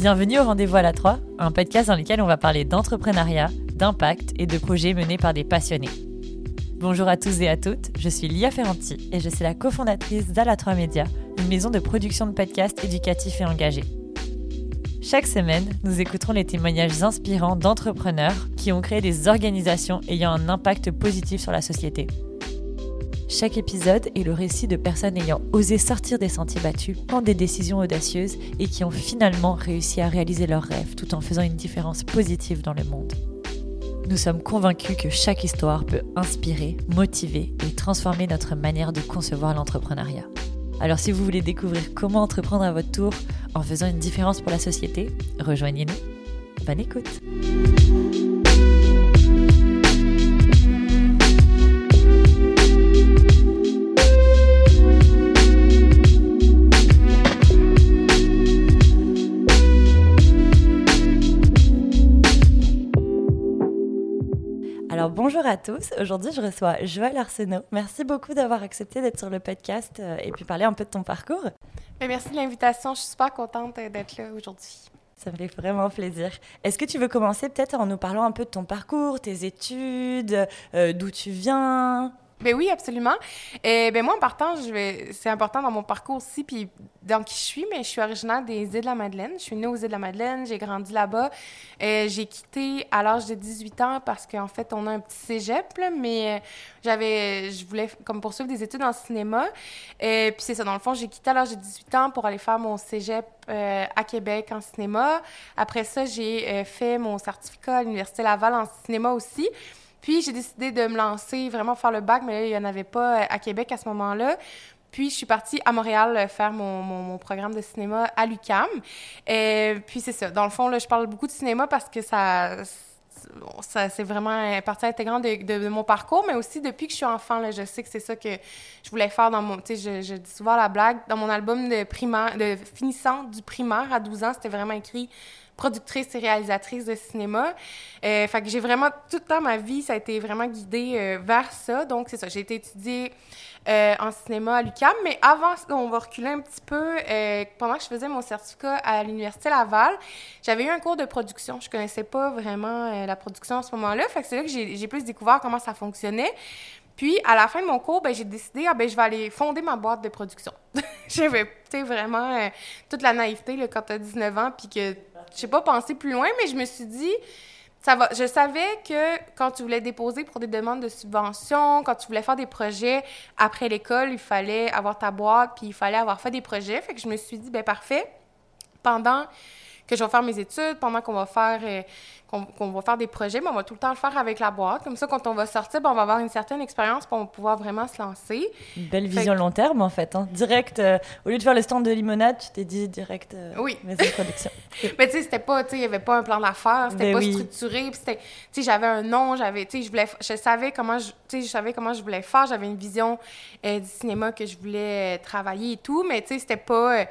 Bienvenue au Rendez-vous à la 3, un podcast dans lequel on va parler d'entrepreneuriat, d'impact et de projets menés par des passionnés. Bonjour à tous et à toutes, je suis Lia Ferranti et je suis la cofondatrice d'Ala 3 Média, une maison de production de podcasts éducatifs et engagés. Chaque semaine, nous écouterons les témoignages inspirants d'entrepreneurs qui ont créé des organisations ayant un impact positif sur la société. Chaque épisode est le récit de personnes ayant osé sortir des sentiers battus, prendre des décisions audacieuses et qui ont finalement réussi à réaliser leurs rêves tout en faisant une différence positive dans le monde. Nous sommes convaincus que chaque histoire peut inspirer, motiver et transformer notre manière de concevoir l'entrepreneuriat. Alors si vous voulez découvrir comment entreprendre à votre tour en faisant une différence pour la société, rejoignez-nous. Bonne écoute Alors bonjour à tous, aujourd'hui je reçois Joël Arsenault. Merci beaucoup d'avoir accepté d'être sur le podcast euh, et puis parler un peu de ton parcours. Ben, merci de l'invitation, je suis super contente euh, d'être là aujourd'hui. Ça me fait vraiment plaisir. Est-ce que tu veux commencer peut-être en nous parlant un peu de ton parcours, tes études, euh, d'où tu viens? Ben oui, absolument. Et ben moi, en partant, je vais... c'est important dans mon parcours aussi, puis dans qui je suis, mais je suis originaire des îles de la Madeleine. Je suis née aux îles de la Madeleine, j'ai grandi là-bas. Euh, j'ai quitté à l'âge de 18 ans parce qu'en fait, on a un petit cégep, mais euh, j'avais, je voulais comme poursuivre des études en cinéma. Et euh, puis c'est ça, dans le fond, j'ai quitté à l'âge de 18 ans pour aller faire mon cégep à Québec en cinéma. Après ça, j'ai fait mon certificat à l'Université Laval en cinéma aussi. Puis j'ai décidé de me lancer, vraiment faire le bac, mais là, il n'y en avait pas euh, à Québec à ce moment-là. Puis je suis partie à Montréal euh, faire mon, mon, programme de cinéma à l'UCAM. Et puis c'est ça. Dans le fond, là, je parle beaucoup de cinéma parce que ça, ça c'est vraiment partie intégrante de, de, mon parcours, mais aussi depuis que je suis enfant, là, je sais que c'est ça que je voulais faire dans mon... Tu sais, je, je, dis souvent la blague, dans mon album de primaire, de finissant du primaire à 12 ans, c'était vraiment écrit productrice et réalisatrice de cinéma. Euh, fait que j'ai vraiment, tout le temps ma vie, ça a été vraiment guidé euh, vers ça. Donc, c'est ça. J'ai été étudiée euh, en cinéma à l'UQAM, mais avant, on va reculer un petit peu. Pendant que je faisais mon certificat à l'Université Laval, j'avais eu un cours de production. Je connaissais pas vraiment la production à ce moment-là. Fait que c'est là que j'ai plus découvert comment ça fonctionnait. Puis, à la fin de mon cours, ben, j'ai décidé, ah, ben, je vais aller fonder ma boîte de production. J'avais, vraiment toute la naïveté là, quand tu as 19 ans, puis que je n'ai pas pensé plus loin, mais je me suis dit, ça va. Je savais que quand tu voulais déposer pour des demandes de subvention, quand tu voulais faire des projets après l'école, il fallait avoir ta boîte, puis il fallait avoir fait des projets. Fait que je me suis dit, ben parfait. Pendant que je vais faire mes études, pendant qu'on va faire euh, qu'on va faire des projets, mais on va tout le temps le faire avec la boîte. Comme ça, quand on va sortir, ben, on va avoir une certaine expérience pour pouvoir vraiment se lancer. Une belle vision long terme, en fait. Hein. Direct, euh, au lieu de faire le stand de limonade, tu t'es dit direct euh, oui. maison de production. mais tu sais, c'était pas, tu sais, il y avait pas un plan d'affaires, c'était ben pas structuré. tu sais, j'avais un nom, j'avais, tu sais, je voulais, je savais comment je, tu sais, je savais comment je voulais faire, j'avais une vision du cinéma que je voulais travailler et tout, mais tu sais, c'était pas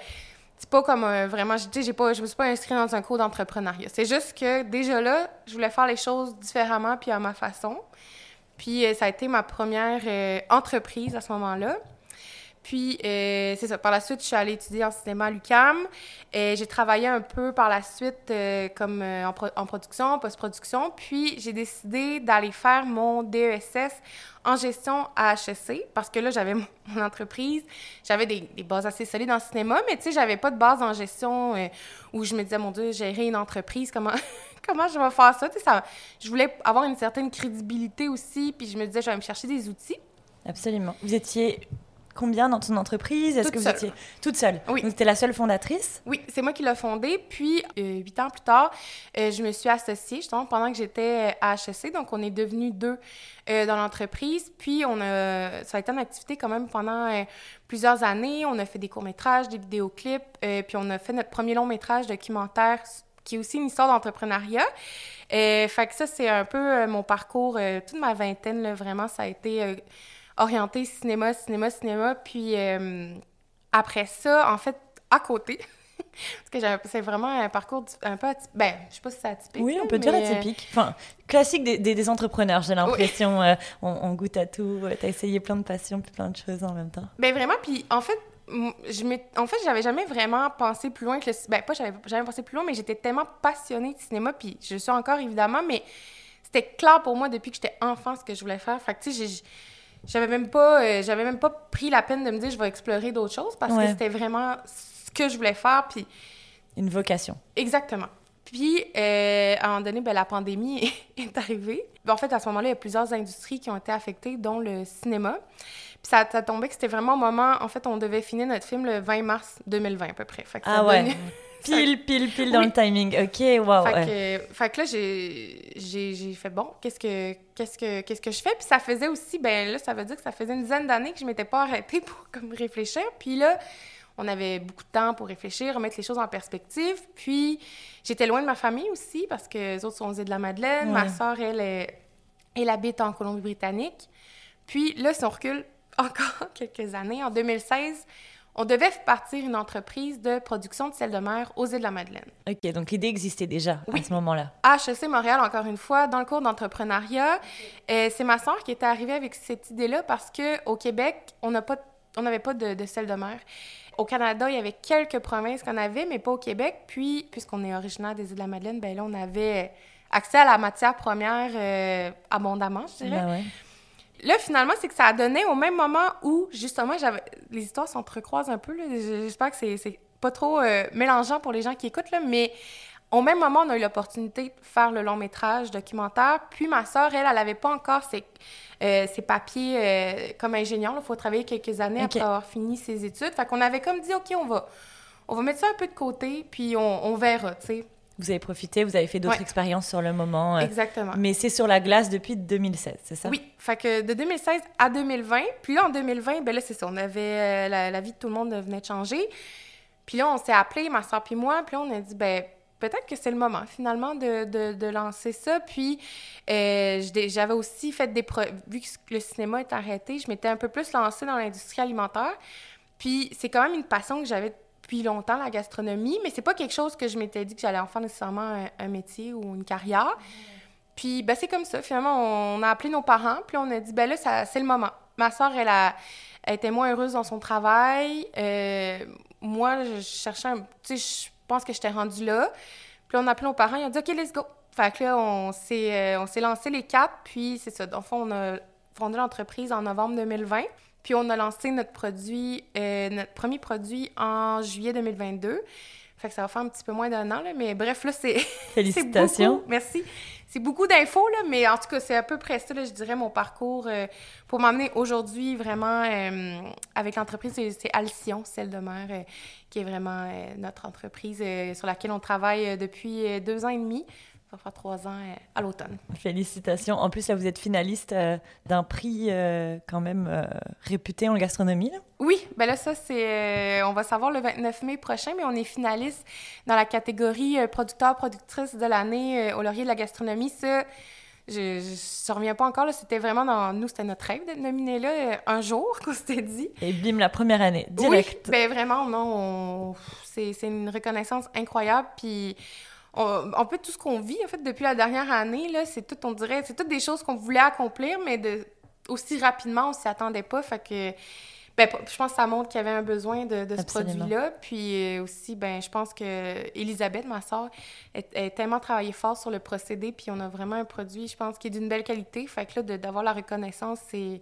c'est pas comme vraiment, tu sais, j'ai pas, je me suis pas inscrite dans un cours d'entrepreneuriat. C'est juste que déjà là, je voulais faire les choses différemment puis à ma façon. Puis euh, ça a été ma première euh, entreprise à ce moment-là. Puis, euh, c'est ça. Par la suite, je suis allée étudier en cinéma à l'UCAM. J'ai travaillé un peu par la suite comme en, en, production, en post-production. Puis, j'ai décidé d'aller faire mon DESS en gestion à HEC parce que là, j'avais mon entreprise, j'avais des, bases assez solides en cinéma, mais tu sais, j'avais pas de base en gestion euh, où je me disais, mon Dieu, gérer une entreprise, comment, comment je vais faire ça? Ça? Je voulais avoir une certaine crédibilité aussi, puis je me disais, je vais me chercher des outils. Absolument. Vous étiez combien dans ton entreprise? Est-ce que vous étiez toute seule? Oui. Donc, tu la seule fondatrice? Oui, c'est moi qui l'ai fondée. Puis, euh, huit ans plus tard, euh, je me suis associée, justement, pendant que j'étais à HEC. Donc, on est devenus deux euh, dans l'entreprise. Puis, on a, ça a été une activité quand même pendant plusieurs années. On a fait des courts-métrages, des vidéoclips. puis, on a fait notre premier long-métrage documentaire qui est aussi une histoire d'entrepreneuriat. fait que ça, c'est un peu mon parcours, toute ma vingtaine, là, vraiment, ça a été orienté cinéma, cinéma, cinéma. Puis euh, après ça, en fait, à côté, parce que c'est vraiment un parcours un peu atypique. Ben, je sais pas si c'est atypique. Oui, on peut dire atypique. Enfin, classique des, des, entrepreneurs, j'ai l'impression. Euh, on, goûte à tout. Tu as essayé plein de passions puis plein de choses en même temps. Ben vraiment, puis en fait, je en fait, j'avais jamais vraiment pensé plus loin que le... Ben, pas j'avais jamais pensé plus loin, mais j'étais tellement passionnée de cinéma, puis je suis encore, évidemment, mais c'était clair pour moi depuis que j'étais enfant ce que je voulais faire. Fait que, tu sais, j'avais même pas euh, j'avais même pas pris la peine de me dire je vais explorer d'autres choses parce que c'était vraiment ce que je voulais faire puis une vocation. Exactement. Puis euh, à un moment donné ben, la pandémie est arrivée. En fait à ce moment-là il y a plusieurs industries qui ont été affectées dont le cinéma. Puis ça, ça tombait que c'était vraiment au moment en fait on devait finir notre film le 20 mars 2020 à peu près. Fait ah ouais Pile, pile, pile dans le timing. OK, wow. Fait, que, fait que là, j'ai fait bon, qu'est-ce que, qu'est-ce que, qu'est-ce que je fais? Puis ça faisait aussi, ben là, ça veut dire que ça faisait une dizaine d'années que je m'étais pas arrêtée pour comme réfléchir. Puis là, on avait beaucoup de temps pour réfléchir, remettre les choses en perspective. Puis j'étais loin de ma famille aussi parce que les autres sont aux de la Madeleine. Ma soeur, elle, elle habite en Colombie-Britannique. Puis là, si on recule encore quelques années, en 2016, on devait partir une entreprise de production de sel de mer aux îles de la Madeleine. OK, donc l'idée existait déjà à ce moment-là. À HEC Montréal, encore une fois, dans le cours d'entrepreneuriat. Euh, c'est ma soeur qui était arrivée avec cette idée-là parce qu'au Québec, on n'avait pas, de, de, sel de mer. Au Canada, il y avait quelques provinces qu'on avait, mais pas au Québec. Puis, puisqu'on est originaire des îles de la Madeleine, ben là, on avait accès à la matière première euh, abondamment, je dirais. Ben là, finalement, c'est que ça a donné au même moment où, justement, j'avais les histoires s'entrecroisent un peu. J'espère que c'est pas trop euh, mélangeant pour les gens qui écoutent, là, mais au même moment, on a eu l'opportunité de faire le long métrage documentaire. Puis ma sœur, elle, elle n'avait pas encore ses, euh, ses papiers euh, comme ingénieur. Il faut travailler quelques années après avoir fini ses études. Fait qu'on avait comme dit, OK, on va, on va mettre ça un peu de côté, puis on, on verra, tu sais. Vous avez profité, vous avez fait d'autres expériences sur le moment. Euh, Exactement. Mais c'est sur la glace depuis 2016, c'est ça? Oui. Fait que de 2016 à 2020, puis là, en 2020, ben là, c'est ça, on avait... Euh, la, vie de tout le monde venait de changer. Puis là, on s'est appelé, ma soeur puis moi, puis là, on a dit, ben peut-être que c'est le moment, finalement, de, de, de lancer ça. Puis euh, j'avais aussi fait des... Vu que le cinéma est arrêté, je m'étais un peu plus lancée dans l'industrie alimentaire. Puis c'est quand même une passion que j'avais depuis longtemps, la gastronomie, mais c'est pas quelque chose que je m'étais dit que j'allais en faire nécessairement un, métier ou une carrière. Puis, ben, c'est comme ça. Finalement, on a appelé nos parents, puis on a dit, ben là, c'est le moment. Ma soeur, elle, a, était moins heureuse dans son travail. Euh, moi, je cherchais un... Tu sais, je pense que j'étais rendue là. Puis on a appelé nos parents, ils ont dit, OK, let's go. Fait que là, on s'est, euh, lancé les quatre, puis c'est ça. Dans le fond, on a fondé l'entreprise en novembre 2020. Puis on a lancé notre produit, euh, notre premier produit en juillet 2022. Fait que ça va faire un petit peu moins d'un an, là, mais bref, là, c'est. Félicitations. beaucoup, merci. C'est beaucoup d'infos, là, mais en tout cas, c'est à peu près ça, là, je dirais, mon parcours euh, pour m'amener aujourd'hui vraiment euh, avec l'entreprise. C'est Alcyon, celle de mer, qui est vraiment notre entreprise sur laquelle on travaille depuis deux ans et demi. Ça va faire trois ans euh, à l'automne. Félicitations. En plus, là, vous êtes finaliste euh, d'un prix euh, quand même réputé en gastronomie. Là. Oui, ben là, ça, c'est. on va savoir le 29 mai prochain, mais on est finaliste dans la catégorie producteur-productrice de l'année au Laurier de la gastronomie. Ça, je ne reviens pas encore. C'était vraiment dans. Nous, c'était notre rêve d'être nominé là un jour, qu'on s'était dit. Et bim, la première année, direct. Oui, ben vraiment, non. C'est une reconnaissance incroyable. Puis en fait, tout ce qu'on vit, en fait, depuis la dernière année, là, c'est tout, on dirait, c'est toutes des choses qu'on voulait accomplir, mais de, aussi rapidement, on s'y attendait pas. Fait que, ben, je pense que ça montre qu'il y avait un besoin de, ce produit-là. Puis euh, aussi, ben, je pense que Elisabeth, ma soeur, a, tellement travaillé fort sur le procédé, puis on a vraiment un produit, je pense, qui est d'une belle qualité. Fait que là, d'avoir la reconnaissance, c'est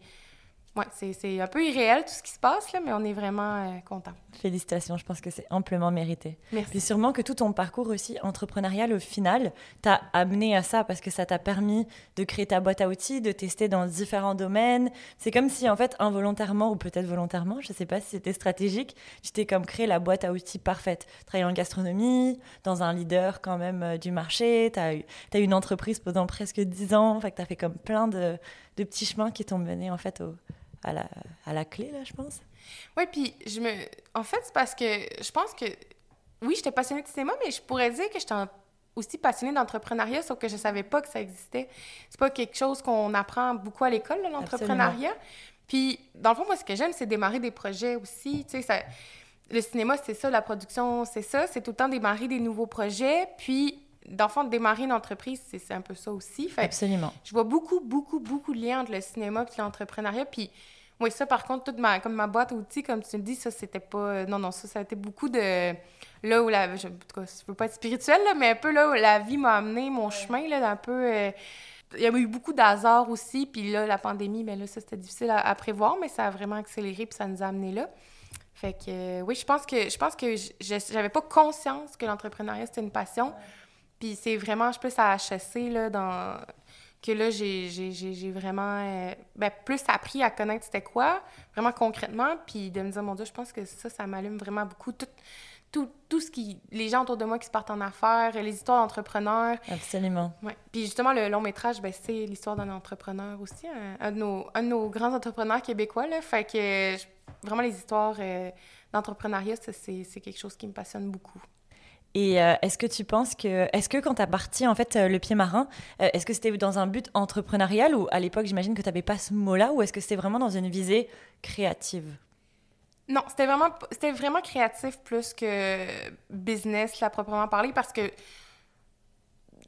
ouais, c'est un peu irréel tout ce qui se passe, là, mais on est vraiment euh, content. Félicitations, je pense que c'est amplement mérité. Merci. Puis sûrement que tout ton parcours aussi entrepreneurial, au final, t'a amené à ça parce que ça t'a permis de créer ta boîte à outils, de tester dans différents domaines. C'est comme si, en fait, involontairement ou peut-être volontairement, je ne sais pas si c'était stratégique, tu t'es comme créé la boîte à outils parfaite. Travailler en gastronomie, dans un leader quand même euh, du marché, tu as, eu, une entreprise pendant presque 10 ans, fait que tu as fait comme plein de, de petits chemins qui t'ont mené en fait au à la, à la clé, là, je pense. Oui, puis je me... En fait, c'est parce que je pense que... Oui, j'étais passionnée de cinéma, mais je pourrais dire que j'étais aussi passionnée d'entrepreneuriat, sauf que je savais pas que ça existait. C'est pas quelque chose qu'on apprend beaucoup à l'école, l'entrepreneuriat. Puis, dans le fond, moi, ce que j'aime, c'est démarrer des projets aussi. Tu sais, ça... le cinéma, c'est ça, la production, c'est ça. C'est tout le temps démarrer des nouveaux projets. Puis, fond, démarrer une entreprise, c'est un peu ça aussi. Absolument. Je vois beaucoup, beaucoup, beaucoup de liens entre le cinéma et l'entrepreneuriat. Puis Oui, ça, par contre, toute ma, comme ma boîte à outils, comme tu le dis, ça, c'était pas... non, non, ça, ça a été beaucoup de... Là où la... Je, en tout cas, je veux pas être spirituelle, là, mais un peu là où la vie m'a amené, mon chemin, là, un peu... euh, il y a eu beaucoup d'hasard aussi, puis là, la pandémie, mais là, ça, c'était difficile à, à prévoir, mais ça a vraiment accéléré, puis ça nous a amené là. Fait que, euh, oui, je pense que je pense que j'avais pas conscience que l'entrepreneuriat, c'était une passion. Puis c'est vraiment, je plus à HSC, là, dans... que là, j'ai vraiment euh, ben, plus appris à connaître c'était quoi, vraiment concrètement, puis de me dire, mon Dieu, je pense que ça, ça m'allume vraiment beaucoup. Tout, tout, tout ce qui... Les gens autour de moi qui se partent en affaires, les histoires d'entrepreneurs. Absolument. Ouais. Puis justement, le long métrage, ben, c'est l'histoire d'un entrepreneur aussi, un, un de nos, un de nos grands entrepreneurs québécois. Là. Fait que vraiment, les histoires euh, d'entrepreneuriat, c'est quelque chose qui me passionne beaucoup. Et euh, est-ce que tu penses que, est-ce que quand tu as parti en fait euh, le pied marin, euh, est-ce que c'était dans un but entrepreneurial ou à l'époque j'imagine que tu n'avais pas ce mot-là ou est-ce que c'était vraiment dans une visée créative? Non, c'était vraiment, c'était vraiment créatif plus que business, là, proprement parler, parce que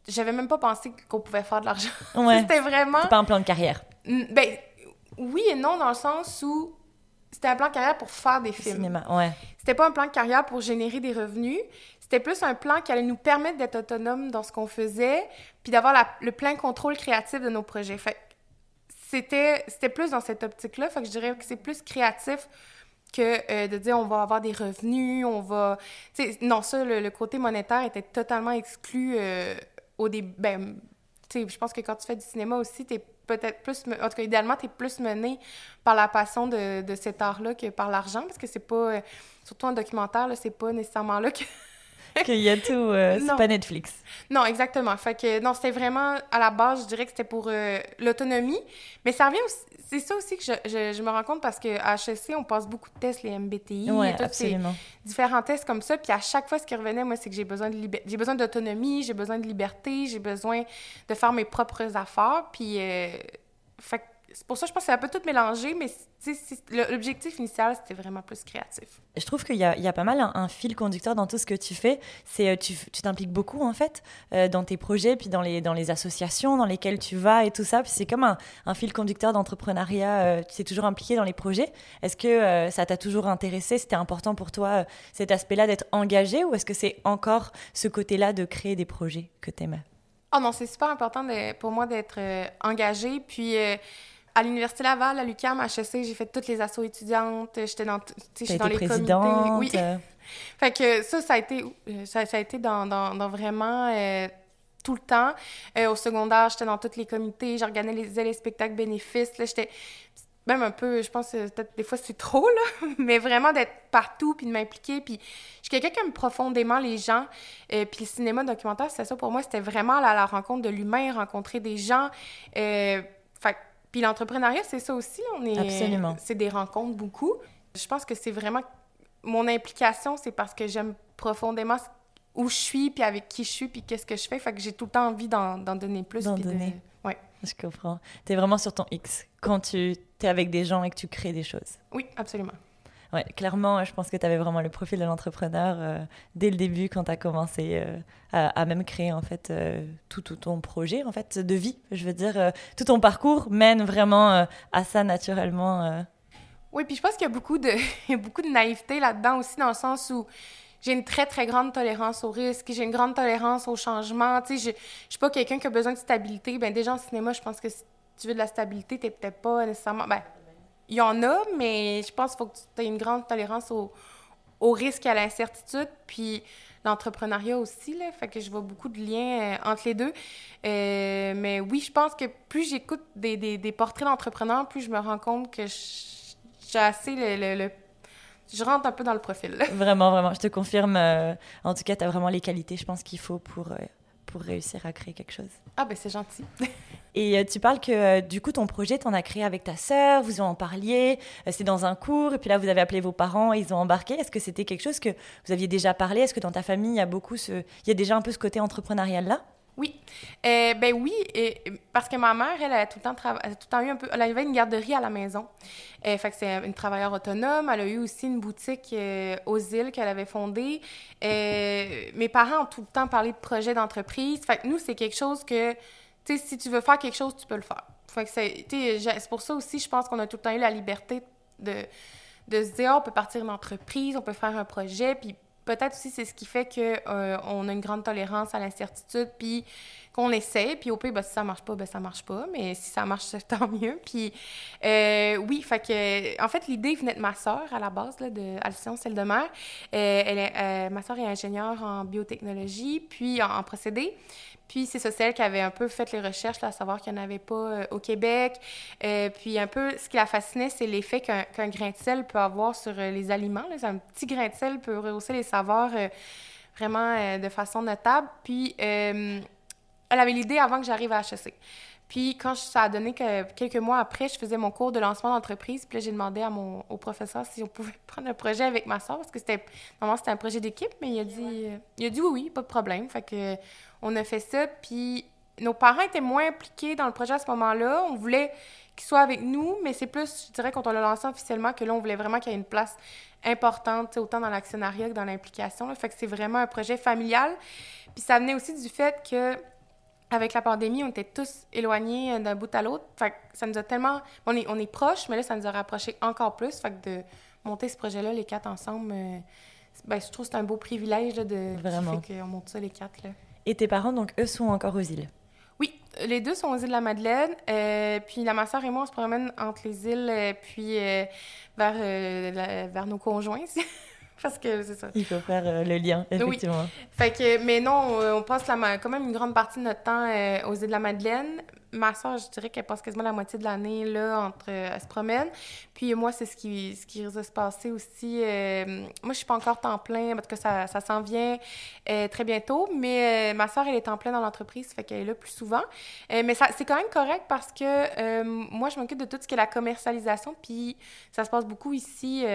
j'avais même pas pensé qu'on pouvait faire de l'argent. Ouais. c'était vraiment... C'est pas un plan de carrière. Ben, oui et non, dans le sens où c'était un plan de carrière pour faire des films. Cinéma, ouais. C'était pas un plan de carrière pour générer des revenus. C'était plus un plan qui allait nous permettre d'être autonomes dans ce qu'on faisait, puis d'avoir le plein contrôle créatif de nos projets. Fait c'était, c'était plus dans cette optique-là. Fait que je dirais que c'est plus créatif que euh, de dire on va avoir des revenus, on va... tu sais, non, ça, le, côté monétaire était totalement exclu euh, au début. Ben, je pense que quand tu fais du cinéma aussi, t'es peut-être plus... En tout cas, idéalement, t'es plus mené par la passion de, de cet art-là que par l'argent, parce que c'est pas... euh, surtout en documentaire, c'est pas nécessairement là que... Qu'il y a tout, euh, c'est pas Netflix. Non, exactement. Fait que non, c'était vraiment à la base, je dirais que c'était pour euh, l'autonomie. Mais ça revient aussi, c'est ça aussi que je, je- je me rends compte parce qu'à HEC, on passe beaucoup de tests, les MBTI, Ouais, et tous ces absolument. différents tests comme ça. Puis à chaque fois, ce qui revenait, moi, c'est que j'ai besoin de j'ai besoin d'autonomie, j'ai besoin de liberté, j'ai besoin de faire mes propres affaires. Puis euh, fait que c'est pour ça, je pense que c'est un peu tout mélangé, mais tu l'objectif initial, c'était vraiment plus créatif. Je trouve qu'il y, a- il y a pas mal un, un fil conducteur dans tout ce que tu fais. C'est euh, tu tu t'impliques beaucoup en fait euh, dans tes projets, puis dans les, dans les associations dans lesquelles tu vas et tout ça. Puis c'est comme un, un fil conducteur d'entrepreneuriat. euh, tu t'es toujours impliqué dans les projets. Est-ce que euh, ça t'a toujours intéressé? C'était important pour toi cet aspect-là d'être engagé ou est-ce que c'est encore ce côté-là de créer des projets que t'aimais Oh non, c'est super important de- pour moi d'être engagée. Puis à l'Université Laval, à l'UQAM, à HEC, j'ai fait toutes les assos étudiantes. J'étais dans, j'étais dans les comités. Oui. Fait que ça, ça a été, euh, ça, ça a été dans, dans, dans vraiment euh, tout le temps. Euh, au secondaire, j'étais dans tous les comités, j'organisais les spectacles bénéfices. Là, j'étais même un peu, je pense, peut-être des fois c'est trop, là, mais vraiment d'être partout puis de m'impliquer. Puis je suis quelqu'un qui aime profondément les gens. Euh, puis le cinéma documentaire, c'est ça pour moi, c'était vraiment à la rencontre de l'humain, rencontrer des gens. Euh, fait puis l'entrepreneuriat, c'est ça aussi. On est, Absolument. C'est des rencontres beaucoup. Je pense que c'est vraiment mon implication, c'est parce que j'aime profondément où je suis, puis avec qui je suis, puis qu'est-ce que je fais. Fait que j'ai tout le temps envie d'en d'en donner plus. D'en puis de- donner. Ouais. Je comprends. Tu es vraiment sur ton X quand tu es avec des gens et que tu crées des choses. Oui, absolument. Ouais, clairement, je pense que tu avais vraiment le profil de l'entrepreneur euh, dès le début quand tu as commencé euh, à, même créer en fait euh, tout, ton projet en fait de vie. Je veux dire, tout ton parcours mène vraiment à ça naturellement. Oui, puis je pense qu'il y a beaucoup de, beaucoup de naïveté là-dedans aussi, dans le sens où j'ai une très, très grande tolérance au risque, j'ai une grande tolérance au changement. Tu sais, je, je suis pas quelqu'un qui a besoin de stabilité. Ben déjà, en cinéma, je pense que si tu veux de la stabilité, t'es peut-être pas nécessairement... Ben, il y en a, mais je pense qu'il faut que tu aies une grande tolérance au, risque et à l'incertitude. Puis l'entrepreneuriat aussi, là. Fait que je vois beaucoup de liens euh, entre les deux. Euh, mais oui, je pense que plus j'écoute des, portraits d'entrepreneurs, plus je me rends compte que j'ai assez le, Je rentre un peu dans le profil. Vraiment, vraiment, je te confirme. euh, en tout cas, tu as vraiment les qualités, je pense, qu'il faut pour, pour réussir à créer quelque chose. Ah, ben c'est gentil. Et euh, tu parles que euh, du coup, ton projet, tu en as créé avec ta sœur, vous en parliez, euh, c'est dans un cours, et puis là, vous avez appelé vos parents, ils ont embarqué. Est-ce que c'était quelque chose que vous aviez déjà parlé? Est-ce que dans ta famille, il y a beaucoup ce... Il y a déjà un peu ce côté entrepreneurial-là? Oui. Euh, ben oui, parce que ma mère, elle, a tout le temps, elle a tout le temps eu un peu... Elle avait une garderie à la maison. Euh, fait que c'est une travailleuse autonome. Elle a eu aussi une boutique euh, aux îles qu'elle avait fondée. Mes parents ont tout le temps parlé de projets d'entreprise. Fait que nous, c'est quelque chose que... Si tu veux faire quelque chose, tu peux le faire. Fait que c'est, c'est pour ça aussi, je pense qu'on a tout le temps eu la liberté de, de se dire, oh, on peut partir une entreprise, on peut faire un projet, puis peut-être aussi c'est ce qui fait qu'on euh, on a une grande tolérance à l'incertitude, puis qu'on essaie, puis au pire, ben, si ça marche pas, ben ça marche pas, mais si ça marche, tant mieux. Puis euh, oui, fait que, en fait, l'idée venait de ma soeur à la base, là, de Alcyon, celle de mère. Euh, est, ma soeur est ingénieure en biotechnologie, puis en, en procédé. Puis c'est ça, celle qui avait un peu fait les recherches, là, à savoir qu'il n'y en avait pas euh, au Québec. Euh, puis un peu, ce qui la fascinait, c'est l'effet qu'un grain de sel peut avoir sur euh, les aliments. Là. Un petit grain de sel peut rehausser les saveurs vraiment de façon notable. Puis elle avait l'idée avant que j'arrive à HEC. Puis quand ça a donné que quelques mois après, je faisais mon cours de lancement d'entreprise. Puis j'ai demandé à mon, au professeur si on pouvait prendre un projet avec ma soeur, parce que c'était, normalement, c'était un projet d'équipe, mais il a dit, il a dit oui, oui, pas de problème. Fait que on a fait ça, puis nos parents étaient moins impliqués dans le projet à ce moment-là. On voulait qu'ils soient avec nous, mais c'est plus, je dirais, quand on l'a lancé officiellement, que là, on voulait vraiment qu'il y ait une place importante, autant dans l'actionnariat que dans l'implication. Fait que c'est vraiment un projet familial. Puis ça venait aussi du fait que avec la pandémie, on était tous éloignés euh, d'un bout à l'autre. Fait que ça nous a tellement... On est, on est proches, mais là, ça nous a rapprochés encore plus. Fait que de monter ce projet-là, les quatre ensemble, euh, ben, je trouve que c'est un beau privilège de... Vraiment. Fait qu'on monte ça, les quatre, là. Et tes parents, donc, eux, sont encore aux îles? Oui, les deux sont aux îles de la Madeleine. Euh, puis la ma soeur et moi, on se promène entre les îles, puis vers, vers nos conjoints. Parce que c'est ça. Il faut faire euh, le lien, effectivement. Oui. Fait que, mais non, on passe la, quand même une grande partie de notre temps euh, aux îles de la Madeleine ma soeur, je dirais qu'elle passe quasiment la moitié de l'année là entre euh, elle se promène. Puis moi, c'est ce qui ce qui risque de se passer aussi. Euh, moi, je suis pas encore temps plein parce que ça, ça s'en vient euh, très bientôt. Mais ma soeur, elle est en plein dans l'entreprise, fait qu'elle est là plus souvent. mais ça, c'est quand même correct parce que moi, je m'occupe de tout ce qui est la commercialisation. Puis ça se passe beaucoup ici.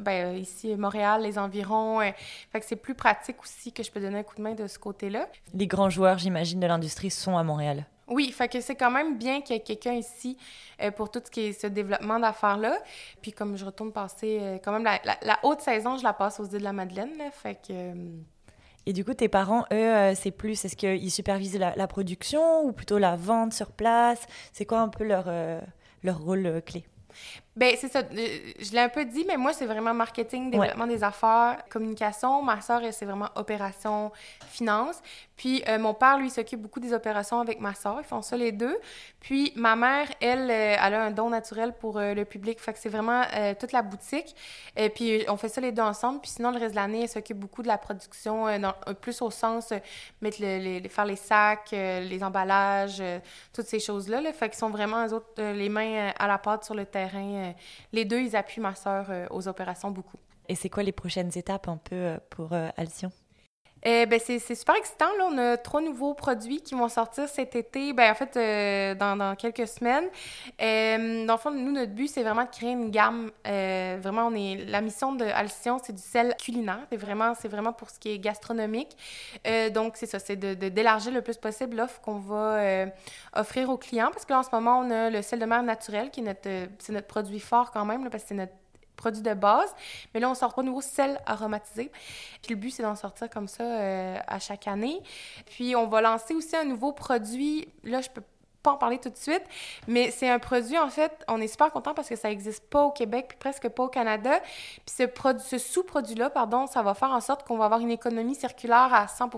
Ben, ici, Montréal, les environs. fait que c'est plus pratique aussi que je peux donner un coup de main de ce côté-là. Les grands joueurs, j'imagine, de l'industrie sont à Montréal. Oui, fait que c'est quand même bien qu'il y ait quelqu'un ici euh, pour tout ce qui est ce développement d'affaires-là. Puis comme je retourne passer, euh, quand même, la, haute saison, je la passe aux îles de la Madeleine, là, fait que... Euh, Et du coup, tes parents, eux, c'est plus, est-ce qu'ils supervisent la, production ou plutôt la vente sur place? C'est quoi un peu leur, leur rôle clé? Ben c'est ça. Euh, je l'ai un peu dit, mais moi, c'est vraiment marketing, développement des affaires, communication. Ma soeur, c'est vraiment opération, finance. Puis euh, mon père, lui, s'occupe beaucoup des opérations avec ma soeur. Ils font ça les deux. Puis ma mère, elle, euh, elle a un don naturel pour le public. Fait que c'est vraiment toute la boutique. Et puis on fait ça les deux ensemble. Puis sinon, le reste de l'année, elle s'occupe beaucoup de la production, plus au sens mettre les, faire les sacs, les emballages, toutes ces choses-là. Là. Fait qu'ils sont vraiment, eux autres, les mains à la pâte sur le terrain les deux, ils appuient ma sœur euh, aux opérations beaucoup. Et c'est quoi les prochaines étapes un peu euh, pour Alcyon? Eh ben c'est super excitant. Là. On a trois nouveaux produits qui vont sortir cet été, ben, en fait, dans, quelques semaines. dans le fond, nous, notre but, c'est vraiment de créer une gamme. vraiment, on est, la mission de Alcyon, c'est du sel culinaire. C'est vraiment, vraiment pour ce qui est gastronomique. donc, c'est ça, c'est de, d'élargir le plus possible l'offre qu'on va offrir aux clients. Parce que là, en ce moment, on a le sel de mer naturel, qui est notre, c'est notre produit fort quand même, parce que c'est notre produit de base. Mais là, on sort pas de nouveau sel aromatisé. Puis le but, c'est d'en sortir comme ça euh, à chaque année. Puis on va lancer aussi un nouveau produit. Là, je peux en parler tout de suite, mais c'est un produit, en fait, on est super content parce que ça n'existe pas au Québec, puis presque pas au Canada. Puis ce, produit, ce sous-produit-là, pardon, ça va faire en sorte qu'on va avoir une économie circulaire à 100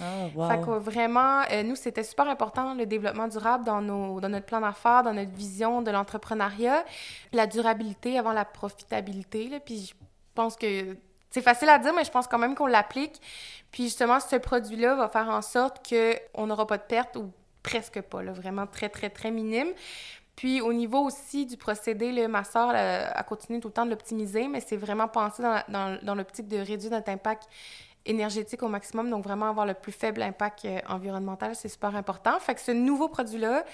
ah, wow. Fait que vraiment, euh, nous, c'était super important, le développement durable dans, nos, dans notre plan d'affaires, dans notre vision de l'entrepreneuriat, la durabilité avant la profitabilité, là, puis je pense que c'est facile à dire, mais je pense quand même qu'on l'applique. Puis justement, ce produit-là va faire en sorte qu'on n'aura pas de perte ou presque pas, là, vraiment très, très, très minime. Puis au niveau aussi du procédé, le ma soeur a continué tout le temps de l'optimiser, mais c'est vraiment pensé dans, dans, dans l'optique de réduire notre impact énergétique au maximum, donc vraiment avoir le plus faible impact euh, environnemental, c'est super important. Fait que ce nouveau produit-là,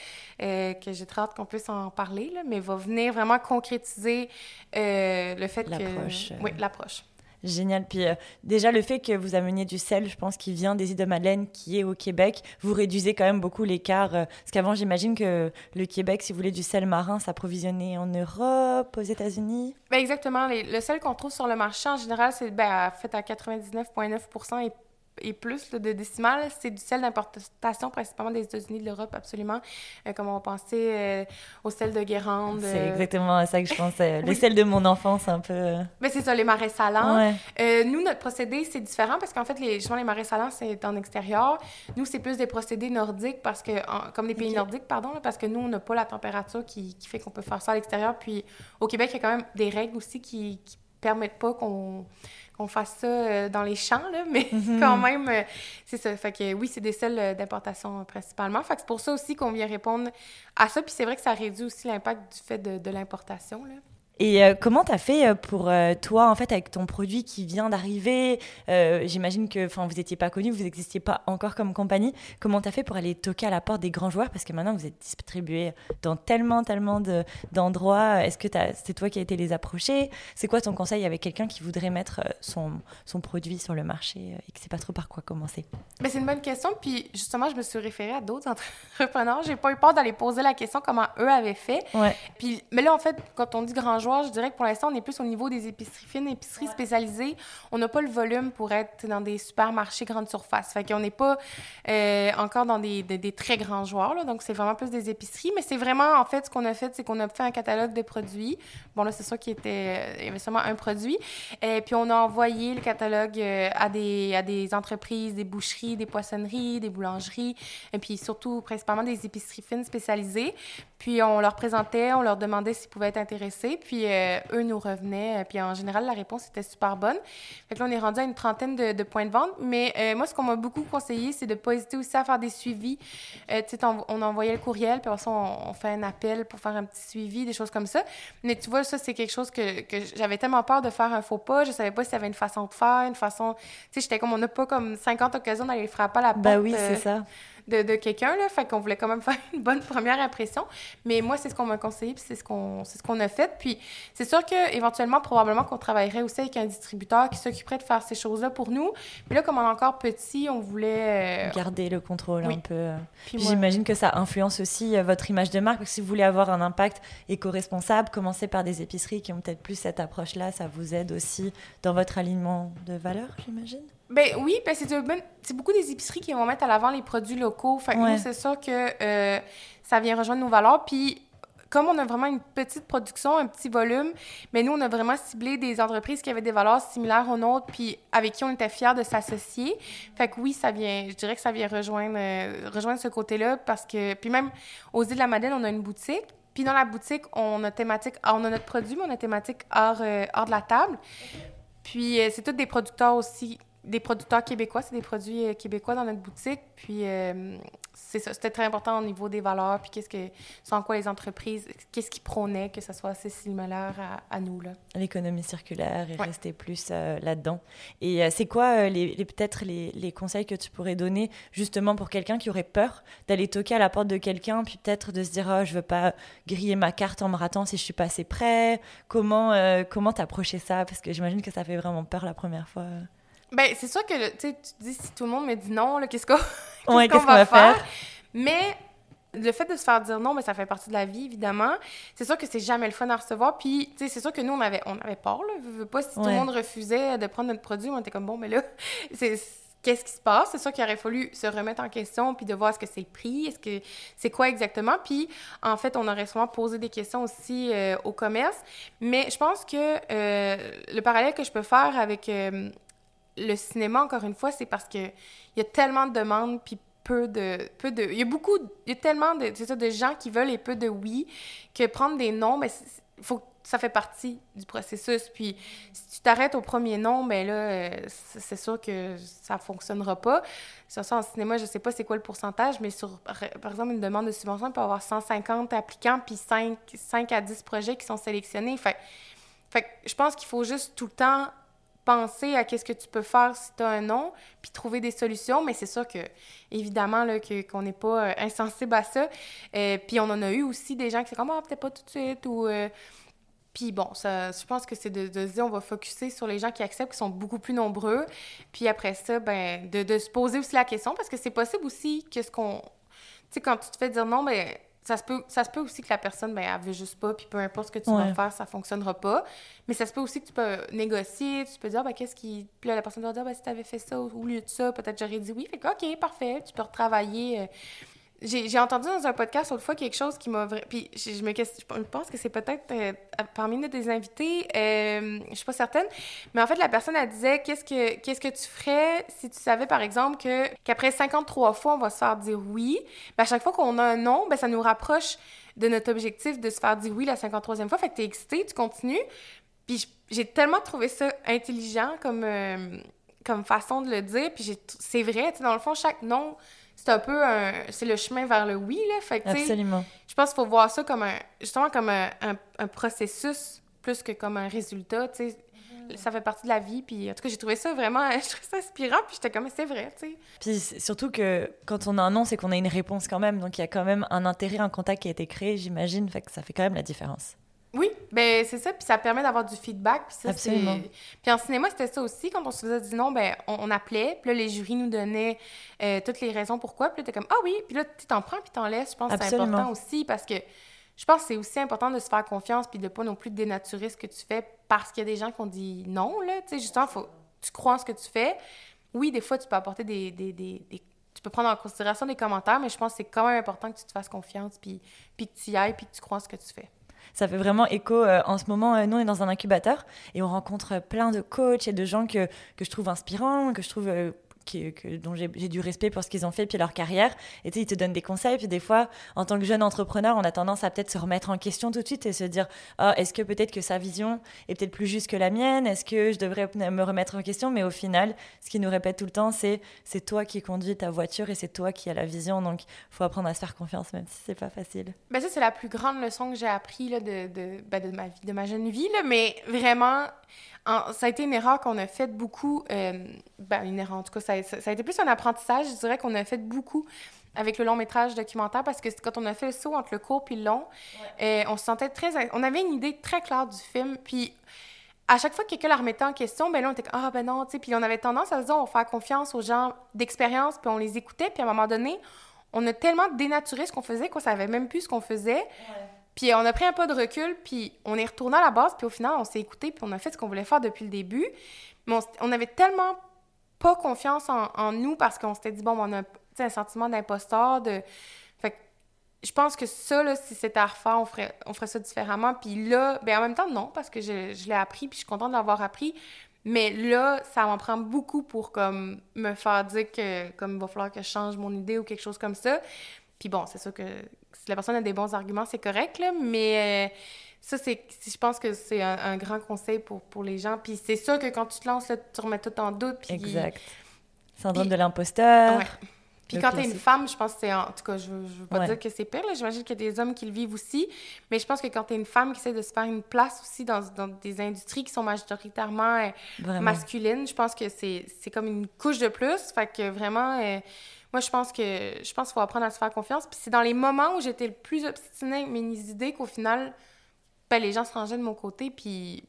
euh, que j'ai très hâte qu'on puisse en parler, là, mais va venir vraiment concrétiser euh, le fait que... Oui, l'approche. Génial. Puis euh, déjà, le fait que vous ameniez du sel, je pense, qui vient des îles de Madeleine, qui est au Québec, vous réduisez quand même beaucoup l'écart. Euh, parce qu'avant, j'imagine que le Québec, si vous voulez du sel marin, s'approvisionnait en Europe, aux États-Unis. Ben exactement. le sel qu'on trouve sur le marché, en général, c'est ben, fait à 99,9 et et plus de décimales, c'est du sel d'importation principalement des États-Unis, de l'Europe, absolument. Euh, comme on penser euh, au sel de Guérande. C'est euh, exactement à ça que je pensais. Les sels de mon enfance, un peu. Mais c'est ça, les marais salants. nous, notre procédé, c'est différent parce qu'en fait, les, justement, les marais salants, c'est en extérieur. Nous, c'est plus des procédés nordiques parce que, comme les pays nordiques, pardon, parce que nous, on n'a pas la température qui, qui fait qu'on peut faire ça à l'extérieur. Puis au Québec, il y a quand même des règles aussi qui, qui permettent pas qu'on qu'on fasse ça euh, dans les champs, là, mais mhm. quand même, euh, c'est ça. Fait que oui, c'est des sels euh, d'importation principalement. Fait que c'est pour ça aussi qu'on vient répondre à ça. Puis c'est vrai que ça réduit aussi l'impact du fait de, de l'importation. Et euh, comment tu as fait euh, pour euh, toi, en fait, avec ton produit qui vient d'arriver J'imagine que vous n'étiez pas connu, vous n'existiez pas encore comme compagnie. Comment tu as fait pour aller toquer à la porte des grands joueurs? Parce que maintenant, vous êtes distribué dans tellement, tellement d'endroits. Est-ce que c'est toi qui as été les approcher? C'est quoi ton conseil avec quelqu'un qui voudrait mettre son, son produit sur le marché et qui ne sait pas trop par quoi commencer? C'est une bonne question. Puis justement, je me suis référée à d'autres entrepreneurs. J'ai pas eu peur d'aller poser la question comment eux avaient fait. Ouais. Puis, mais là, en fait, quand on dit grand je dirais que pour l'instant, on est plus au niveau des épiceries fines, épiceries spécialisées. On n'a pas le volume pour être dans des supermarchés grande surface. Fait qu'on n'est pas euh, encore dans des, des, très grands joueurs, là. Donc, c'est vraiment plus des épiceries. Mais c'est vraiment, en fait, ce qu'on a fait, c'est qu'on a fait un catalogue de produits. Bon, là, c'est ça qui était... Euh, il y avait seulement un produit. Et puis, on a envoyé le catalogue euh, à des, à des entreprises, des boucheries, des poissonneries, des boulangeries, et puis surtout, principalement, des épiceries fines spécialisées. Puis, on leur présentait, on leur demandait s'ils pouvaient être intéressés. Puis, puis euh, eux nous revenaient. Euh, puis en général, la réponse était super bonne. Fait que là, on est rendu à une trentaine de, points de vente. Mais euh, moi, ce qu'on m'a beaucoup conseillé, c'est de ne pas hésiter aussi à faire des suivis. tu sais, on, envoyait le courriel, puis après ça, on, fait un appel pour faire un petit suivi, des choses comme ça. Mais tu vois, ça, c'est quelque chose que, que j'avais tellement peur de faire un faux pas. Je savais pas s'il y avait une façon de faire, une façon... Tu sais, j'étais comme, on n'a pas comme 50 occasions d'aller frapper à la ben porte. Ben oui, c'est ça de, de quelqu'un, là. Fait qu'on voulait quand même faire une bonne première impression. Mais moi, c'est ce qu'on m'a conseillé, puis c'est ce qu'on ce qu'on a fait. Puis c'est sûr qu'éventuellement, probablement qu'on travaillerait aussi avec un distributeur qui s'occuperait de faire ces choses-là pour nous. Mais là, comme on est encore petit, on voulait... Euh, Garder le contrôle un peu. Puis, j'imagine que ça influence aussi euh, votre image de marque. Parce que si vous voulez avoir un impact éco-responsable, commencez par des épiceries qui ont peut-être plus cette approche-là. Ça vous aide aussi dans votre alignement de valeur, j'imagine ben oui, ben c'est beaucoup des épiceries qui vont mettre à l'avant les produits locaux. Fait nous, c'est ça que euh, ça vient rejoindre nos valeurs. Puis comme on a vraiment une petite production, un petit volume, mais nous, on a vraiment ciblé des entreprises qui avaient des valeurs similaires aux nôtres, puis avec qui on était fiers de s'associer. Fait que oui, ça vient, je dirais que ça vient rejoindre, euh, rejoindre ce côté-là, parce que, puis même aux îles de la Madeleine, on a une boutique, puis dans la boutique, on a thématique, on a notre produit, mais on a thématique hors, euh, hors de la table. Puis c'est tous des producteurs aussi des producteurs québécois, c'est des produits euh, québécois dans notre boutique. Puis euh, c'est ça, c'était très important au niveau des valeurs, puis qu'est-ce que, sans quoi les entreprises, qu'est-ce qu'ils prônaient, que ça soit assez similaire à, nous. là. L'économie circulaire et rester plus euh, là-dedans. Et c'est quoi les, peut-être les, les, conseils que tu pourrais donner justement pour quelqu'un qui aurait peur d'aller toquer à la porte de quelqu'un, puis peut-être de se dire oh, je veux pas griller ma carte en me ratant si je suis pas assez prêt? Comment comment t'approcher ça? Parce que j'imagine que ça fait vraiment peur la première fois. Ben, c'est sûr que tu te dis si tout le monde me dit non, qu'est-ce qu'on va, faire? Mais le fait de se faire dire non, mais ben, ça fait partie de la vie, évidemment. C'est sûr que c'est jamais le fun à recevoir. Puis, tu sais, c'est sûr que nous, on avait, on avait peur, là. veux pas, si tout le monde refusait de prendre notre produit, on était comme, bon, mais là, c'est qu'est-ce qui se passe? C'est sûr qu'il aurait fallu se remettre en question puis de voir ce que c'est le prix, est-ce que c'est quoi exactement? Puis en fait, on aurait souvent posé des questions aussi euh, au commerce. Mais je pense que euh, le parallèle que je peux faire avec euh, le cinéma, encore une fois, c'est parce qu'il y a tellement de demandes, puis peu de... Peu de il y a beaucoup... Il y a tellement de, de gens qui veulent et peu de oui, que prendre des noms, ben, faut ça fait partie du processus. Puis si tu t'arrêtes au premier nom, ben là, euh, c'est sûr que ça fonctionnera pas. Sur ça, en cinéma, je sais pas c'est quoi le pourcentage, mais sur, par exemple, une demande de subvention, il peut avoir 150 applicants, puis 5, 5 à 10 projets qui sont sélectionnés. Fait, fait je pense qu'il faut juste tout le temps penser à qu'est-ce que tu peux faire si tu as un nom, puis trouver des solutions. Mais c'est sûr que, évidemment, là, que, qu'on n'est pas euh, insensible à ça. Euh, puis on en a eu aussi des gens qui sont comme, ah, peut-être pas tout de suite, ou... Euh, puis bon, ça, je pense que c'est de, dire, on va focuser sur les gens qui acceptent, qui sont beaucoup plus nombreux. Puis après ça, ben, de, de se poser aussi la question, parce que c'est possible aussi que ce qu'on... Tu sais, quand tu te fais dire non, ben ça se peut, ça se peut aussi que la personne, ben, elle veut juste pas, puis peu importe ce que tu vas faire, ça fonctionnera pas. Mais ça se peut aussi que tu peux négocier, tu peux dire, ben, qu'est-ce qui. Puis là, la personne va dire, ben, si tu avais fait ça au lieu de ça, peut-être j'aurais dit oui. Fait que, OK, parfait, tu peux retravailler. J'ai entendu dans un podcast autrefois quelque chose qui m'a. Puis je, me je pense que c'est peut-être euh, parmi nous des invités, euh, je suis pas certaine, mais en fait, la personne, elle disait qu'est-ce que, que tu ferais si tu savais, par exemple, que, qu'après 53 fois, on va se faire dire oui. À chaque fois qu'on a un non, ben, ça nous rapproche de notre objectif de se faire dire oui la 53e fois. Fait que tu es excité, tu continues. Puis j'ai tellement trouvé ça intelligent comme, euh, comme façon de le dire. Puis c'est vrai, tu sais, dans le fond, chaque non c'est un peu un, c'est le chemin vers le oui là fait que, absolument. je pense qu'il faut voir ça comme un justement comme un, un, processus plus que comme un résultat tu sais. Mm-hmm. ça fait partie de la vie puis en tout cas j'ai trouvé ça vraiment je trouvais ça inspirant puis j'étais comme c'est vrai tu sais. Puis surtout que quand on a un non c'est qu'on a une réponse quand même donc il y a quand même un intérêt un contact qui a été créé j'imagine fait que ça fait quand même la différence oui, ben c'est ça, puis ça permet d'avoir du feedback. Puis ça, Absolument. Puis en cinéma, c'était ça aussi. Quand on se faisait dire non, ben on, appelait, puis là, les jurys nous donnaient euh, toutes les raisons pourquoi. Puis là, t'es comme, ah oui, puis là, tu t'en prends, puis t'en laisses. Je pense que c'est important aussi parce que je pense que c'est aussi important de se faire confiance, puis de pas non plus dénaturer ce que tu fais parce qu'il y a des gens qui ont dit non, là. Tu sais, justement, faut, tu crois en ce que tu fais. Oui, des fois, tu peux apporter des, des, des, tu peux prendre en considération des commentaires, mais je pense que c'est quand même important que tu te fasses confiance, puis, puis que tu y ailles, puis que tu crois en ce que tu fais ça fait vraiment écho. Euh, en ce moment, euh, nous, on est dans un incubateur et on rencontre plein de coachs et de gens que, que je trouve inspirants, que je trouve dont j'ai du respect pour ce qu'ils ont fait puis leur carrière. Et ils te donnent des conseils. Puis des fois, en tant que jeune entrepreneur, on a tendance à peut-être se remettre en question tout de suite et se dire ah, est-ce que peut-être que sa vision est peut-être plus juste que la mienne? Est-ce que je devrais me remettre en question Mais au final, ce qu'ils nous répètent tout le temps, c'est c'est toi qui conduis ta voiture et c'est toi qui as la vision. Donc, faut apprendre à se faire confiance, même si c'est pas facile. Ben ça, c'est la plus grande leçon que j'ai appris là, de, de, ben, de, ma de ma jeune vie. Là, mais vraiment, ça a été une erreur qu'on a faite beaucoup. Euh, ben, une erreur, en tout cas, ça, a été plus un apprentissage. Je dirais qu'on a fait beaucoup avec le long métrage documentaire parce que quand on a fait le saut entre le court et le long, euh, on se sentait très. On avait une idée très claire du film. Puis à chaque fois que quelqu'un la remettait en question, ben là, on était comme, ah, ben non, tu sais. Puis on avait tendance à se dire, on faire confiance aux gens d'expérience, puis on les écoutait. Puis à un moment donné, on a tellement dénaturé ce qu'on faisait qu'on savait même plus ce qu'on faisait. Puis on a pris un peu de recul, puis on est retourné à la base, puis au final, on s'est écouté, puis on a fait ce qu'on voulait faire depuis le début. Mais on, avait tellement pas confiance en, nous parce qu'on s'était dit, bon, on a un sentiment d'imposteur, de... Fait je pense que ça, là, si c'était à refaire, on ferait, on ferait ça différemment. Puis là, ben en même temps, non, parce que je, je l'ai appris, puis je suis contente de l'avoir appris. Mais là, ça m'en prend beaucoup pour comme me faire dire que comme il va falloir que je change mon idée ou quelque chose comme ça. Puis bon, c'est sûr que si la personne a des bons arguments, c'est correct, là, mais euh, ça, c'est, je pense que c'est un, grand conseil pour, pour les gens. Puis c'est sûr que quand tu te lances, là, tu remets tout en doute. Puis... Exact. Syndrome de l'imposteur. Puis quand tu es une femme, je pense que c'est. En tout cas, je, veux, veux pas dire que c'est pire. J'imagine qu'il y a des hommes qui le vivent aussi. Mais je pense que quand tu es une femme qui essaie de se faire une place aussi dans, dans des industries qui sont majoritairement euh, masculines, je pense que c'est comme une couche de plus. Fait que vraiment. Euh, moi, je pense que je pense qu'il faut apprendre à se faire confiance. Puis c'est dans les moments où j'étais le plus obstinée avec mes idées qu'au final, ben, les gens se rangeaient de mon côté. Puis,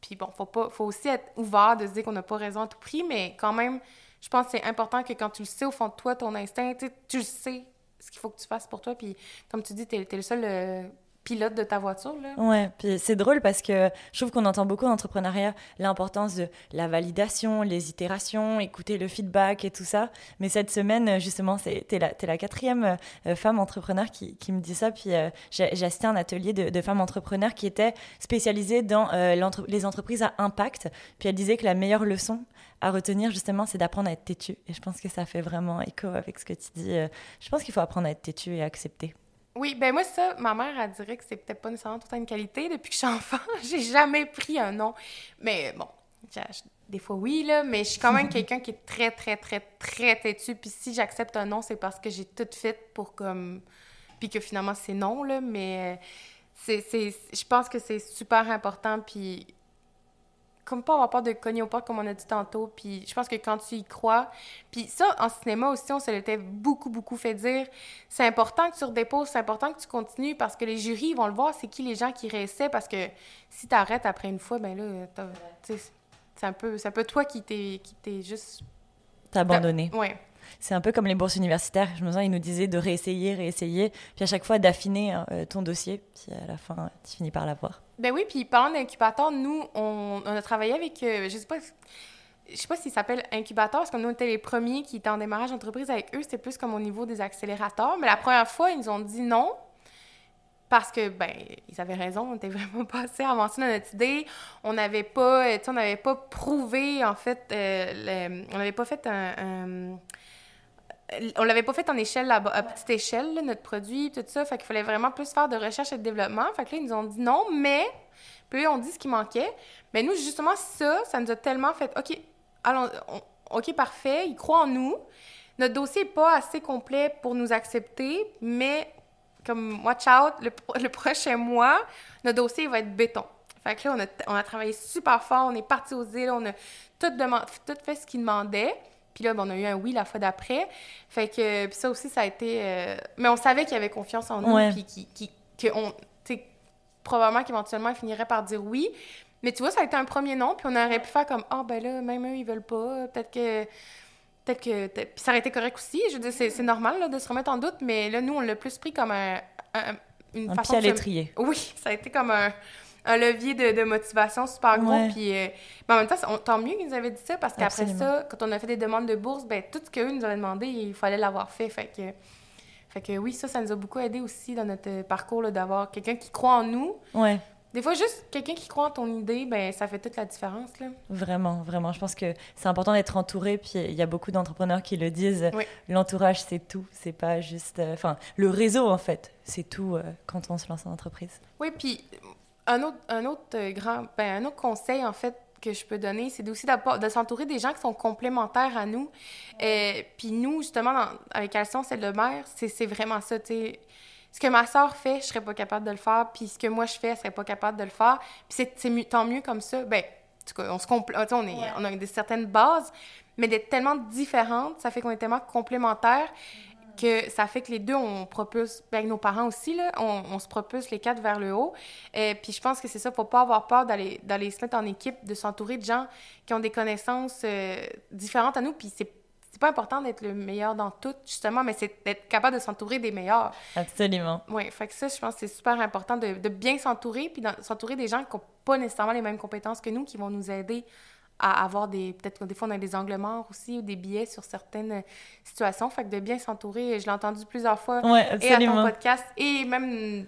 puis bon, faut, pas, faut aussi être ouvert de se dire qu'on n'a pas raison à tout prix, mais quand même, je pense que c'est important que quand tu le sais au fond de toi, ton instinct, tu le sais ce qu'il faut que tu fasses pour toi. Puis comme tu dis, tu es, le seul euh, pilote de ta voiture. Là. Ouais, puis c'est drôle parce que je trouve qu'on entend beaucoup en entrepreneuriat l'importance de la validation, les itérations, écouter le feedback et tout ça. Mais cette semaine, justement, tu es, la quatrième euh, femme entrepreneur qui, qui, me dit ça. Puis euh, j'ai assisté à un atelier de, femmes entrepreneurs qui était spécialisée dans euh, les entreprises à impact. Puis elle disait que la meilleure leçon à retenir, justement, c'est d'apprendre à être têtu. Et je pense que ça fait vraiment écho avec ce que tu dis. Je pense qu'il faut apprendre à être têtu et accepter. Oui, ben moi, ça, ma mère, elle dirait que c'est peut-être pas nécessairement toute une qualité. Depuis que je suis enfant, j'ai jamais pris un nom. Mais bon, des fois oui, là, mais je suis quand même quelqu'un qui est très, très, très, très têtu. Puis si j'accepte un nom, c'est parce que j'ai tout fait pour comme. Puis que finalement, c'est non, là. Mais euh, c'est, je pense que c'est super important. Puis comme pas avoir peur de cogner aux portes, comme on a dit tantôt. Puis je pense que quand tu y crois, puis ça, en cinéma aussi, on se l'était beaucoup, beaucoup fait dire. C'est important que tu redéposes, c'est important que tu continues parce que les jurys vont le voir, c'est qui les gens qui restaient. Parce que si tu arrêtes après une fois, ben là, c'est un peu, c'est un peu toi qui t'es, qui t'es juste. T'as abandonné. Oui. C'est un peu comme les bourses universitaires. Je me souviens, ils nous disaient de réessayer, réessayer, puis à chaque fois d'affiner hein, euh, ton dossier, puis à la fin, tu finis par l'avoir. Ben oui, puis parlant d'incubateur, nous, on, on, a travaillé avec, euh, je sais pas, je sais pas s'il s'appelle incubateur, parce que nous, on était les premiers qui étaient en démarrage d'entreprise avec eux. C'était plus comme au niveau des accélérateurs. Mais la première fois, ils nous ont dit non. Parce que, ben, ils avaient raison, on était vraiment pas assez avancé dans notre idée. On n'avait pas, on n'avait pas prouvé, en fait, euh, on n'avait pas fait un, on l'avait pas fait en échelle, à, petite échelle, notre produit, tout ça. Fait qu'il fallait vraiment plus faire de recherche et de développement. Fait là, ils nous ont dit non, mais. Puis on dit ce qui manquait. Mais nous, justement, ça, ça nous a tellement fait OK, allons, OK, parfait, ils croient en nous. Notre dossier n'est pas assez complet pour nous accepter, mais comme watch out, le, prochain mois, notre dossier va être béton. Fait là, on a, on a travaillé super fort, on est parti aux îles, on a tout, tout fait ce qu'ils demandaient. Puis là, ben, on a eu un oui la fois d'après. Fait que puis ça aussi, ça a été... Euh, mais on savait qu'il y avait confiance en nous, puis qui, qui, qu'on... probablement qu'éventuellement, ils finiraient par dire oui. Mais tu vois, ça a été un premier nom, puis on aurait pu faire comme « Ah, oh, ben là, même eux, ils veulent pas. Peut-être que... » Peut-être que... Puis ça aurait été correct aussi. Je veux dire, c'est normal là, de se remettre en doute, mais là, nous, on l'a plus pris comme un... une un façon pied à l'étrier. Oui, ça a été comme un un levier de, motivation super gros. Puis, euh, mais en même temps, tant mieux qu'ils nous avaient dit ça parce qu'après ça, quand on a fait des demandes de bourse, ben, tout ce qu'eux nous avaient demandé, il fallait l'avoir fait. Fait que, fait que oui, ça, ça nous a beaucoup aidé aussi dans notre parcours d'avoir quelqu'un qui croit en nous. Ouais. Des fois, juste quelqu'un qui croit en ton idée, ben ça fait toute la différence. Là. Vraiment, vraiment. Je pense que c'est important d'être entouré. Puis il y a beaucoup d'entrepreneurs qui le disent. L'entourage, c'est tout. C'est pas juste. Euh, enfin, le réseau, en fait, c'est tout euh, quand on se lance en entreprise. Oui, puis un autre, un autre euh, grand, ben, un autre conseil, en fait, que je peux donner, c'est aussi de s'entourer des gens qui sont complémentaires à nous. et euh, Puis nous, justement, avec Alison, celle de mère, c'est vraiment ça, tu sais. Ce que ma soeur fait, je serais pas capable de le faire, puis ce que moi je fais, elle serait pas capable de le faire. Puis c'est tant mieux comme ça. Ben, en tout cas, on, se on, est, on a des certaines bases, mais d'être tellement différentes, ça fait qu'on est tellement complémentaires que ça fait que les deux, on propulse, avec nos parents aussi, là, on, se propulse les quatre vers le haut. Et puis je pense que c'est ça, faut pas avoir peur d'aller, d'aller se mettre en équipe, de s'entourer de gens qui ont des connaissances euh, différentes à nous. Puis c'est, c'est pas important d'être le meilleur dans tout, justement, mais c'est d'être capable de s'entourer des meilleurs. Absolument. Oui, fait que ça, je pense que c'est super important de, de bien s'entourer, puis de s'entourer des gens qui n'ont pas nécessairement les mêmes compétences que nous, qui vont nous aider à avoir des. Peut-être que des fois, on a des angles morts aussi ou des billets sur certaines situations. Fait que de bien s'entourer, je l'ai entendu plusieurs fois. et à ton podcast et même.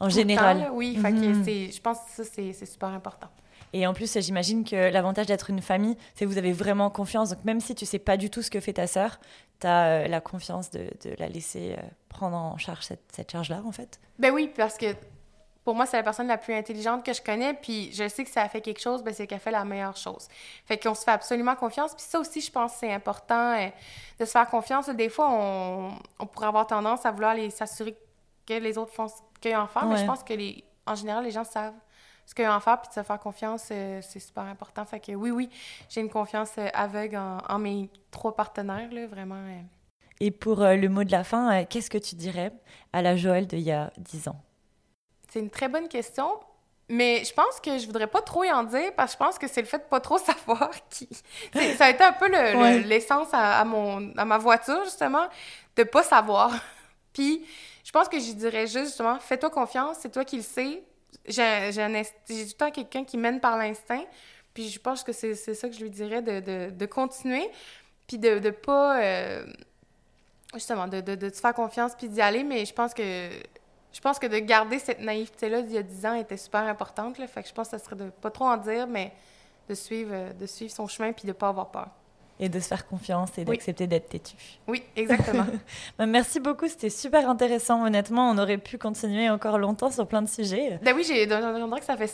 En général. oui, fait que mhm. je pense que ça, c'est super important. Et en plus, j'imagine que l'avantage d'être une famille, c'est que vous avez vraiment confiance. Donc, même si tu sais pas du tout ce que fait ta sœur, tu as euh, la confiance de, de, la laisser euh, prendre en charge cette, cette charge-là, en fait. Ben oui, parce que pour moi, c'est la personne la plus intelligente que je connais, puis je sais que si elle fait quelque chose, ben c'est qu'elle fait la meilleure chose. Fait qu'on se fait absolument confiance, puis ça aussi, je pense c'est important euh, de se faire confiance. Des fois, on, on pourrait avoir tendance à vouloir s'assurer que les autres font ce qu'ils ont à faire, mais je pense que, les, en général, les gens savent ce qu'ils ont à faire, puis de se faire confiance, euh, c'est super important. Fait que oui, oui, j'ai une confiance euh, aveugle en, mes trois partenaires, là, vraiment. Et pour le mot de la fin, qu'est-ce que tu dirais à la Joël d'il y a dix ans? C'est une très bonne question. Mais je pense que je voudrais pas trop y en dire parce que je pense que c'est le fait de pas trop savoir qui. ça a été un peu l'essence à, mon, à ma voiture, justement, de pas savoir. Puis je pense que je dirais juste, justement, fais-toi confiance, c'est toi qui le sais. J'ai tout le temps quelqu'un qui mène par l'instinct. Puis je pense que c'est ça que je lui dirais, de, de, continuer. Puis de ne pas. Euh, justement, de, de, de, te faire confiance puis d'y aller. Mais je pense que je pense que de garder cette naïveté-là d'il y a 10 ans était super importante. Fait que je pense que ça serait de pas trop en dire, mais de suivre, euh, de suivre son chemin puis de pas avoir peur. Et de se faire confiance et d'accepter d'être têtu. Oui, exactement. Ben, merci beaucoup, c'était super intéressant. Honnêtement, on aurait pu continuer encore longtemps sur plein de sujets. Ben oui, j'ai que ça fait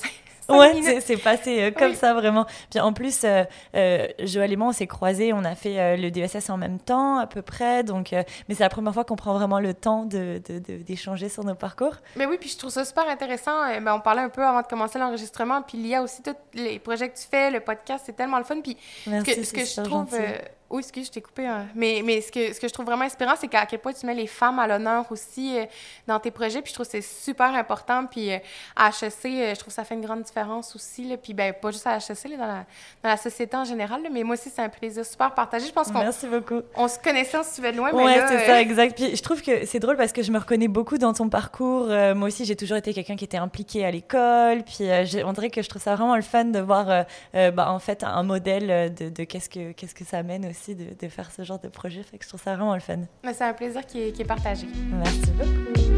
Ouais, c'est passé euh, comme ça vraiment. Puis en plus, euh, euh, Joël et moi, on s'est croisés, on a fait le DSS en même temps à peu près. Donc, mais c'est la première fois qu'on prend vraiment le temps d'échanger de, de, sur nos parcours. Mais oui, puis je trouve ça super intéressant. Ben, on parlait un peu avant de commencer l'enregistrement. Puis il y a aussi tous les projets que tu fais, le podcast, c'est tellement le fun. Puis Merci, ce que, ce que je trouve 部 Oui, excuse, je t'ai coupé. hein. Mais, mais ce, que, ce que je trouve vraiment inspirant, c'est qu'à quel point tu mets les femmes à l'honneur aussi euh, dans tes projets. Puis je trouve que c'est super important. Puis euh, à HEC, euh, je trouve que ça fait une grande différence aussi. Là. Puis ben, pas juste à HEC, là, dans, la, dans la société en général. là. Mais moi aussi, c'est un plaisir super partagé. Je pense qu'on Merci beaucoup. on se connaissait, on se suivait de loin. là, c'est euh, ça, exact. Puis je trouve que c'est drôle parce que je me reconnais beaucoup dans ton parcours. Moi aussi, j'ai toujours été quelqu'un qui était impliqué à l'école. Puis on dirait que je trouve ça vraiment le fun de voir, bah, en fait, un modèle de, de qu'est-ce que qu'est-ce que ça amène aussi de, de faire ce genre de projet. Fait que je trouve ça vraiment le fun. c'est un plaisir qui est, qui est partagé. Merci beaucoup.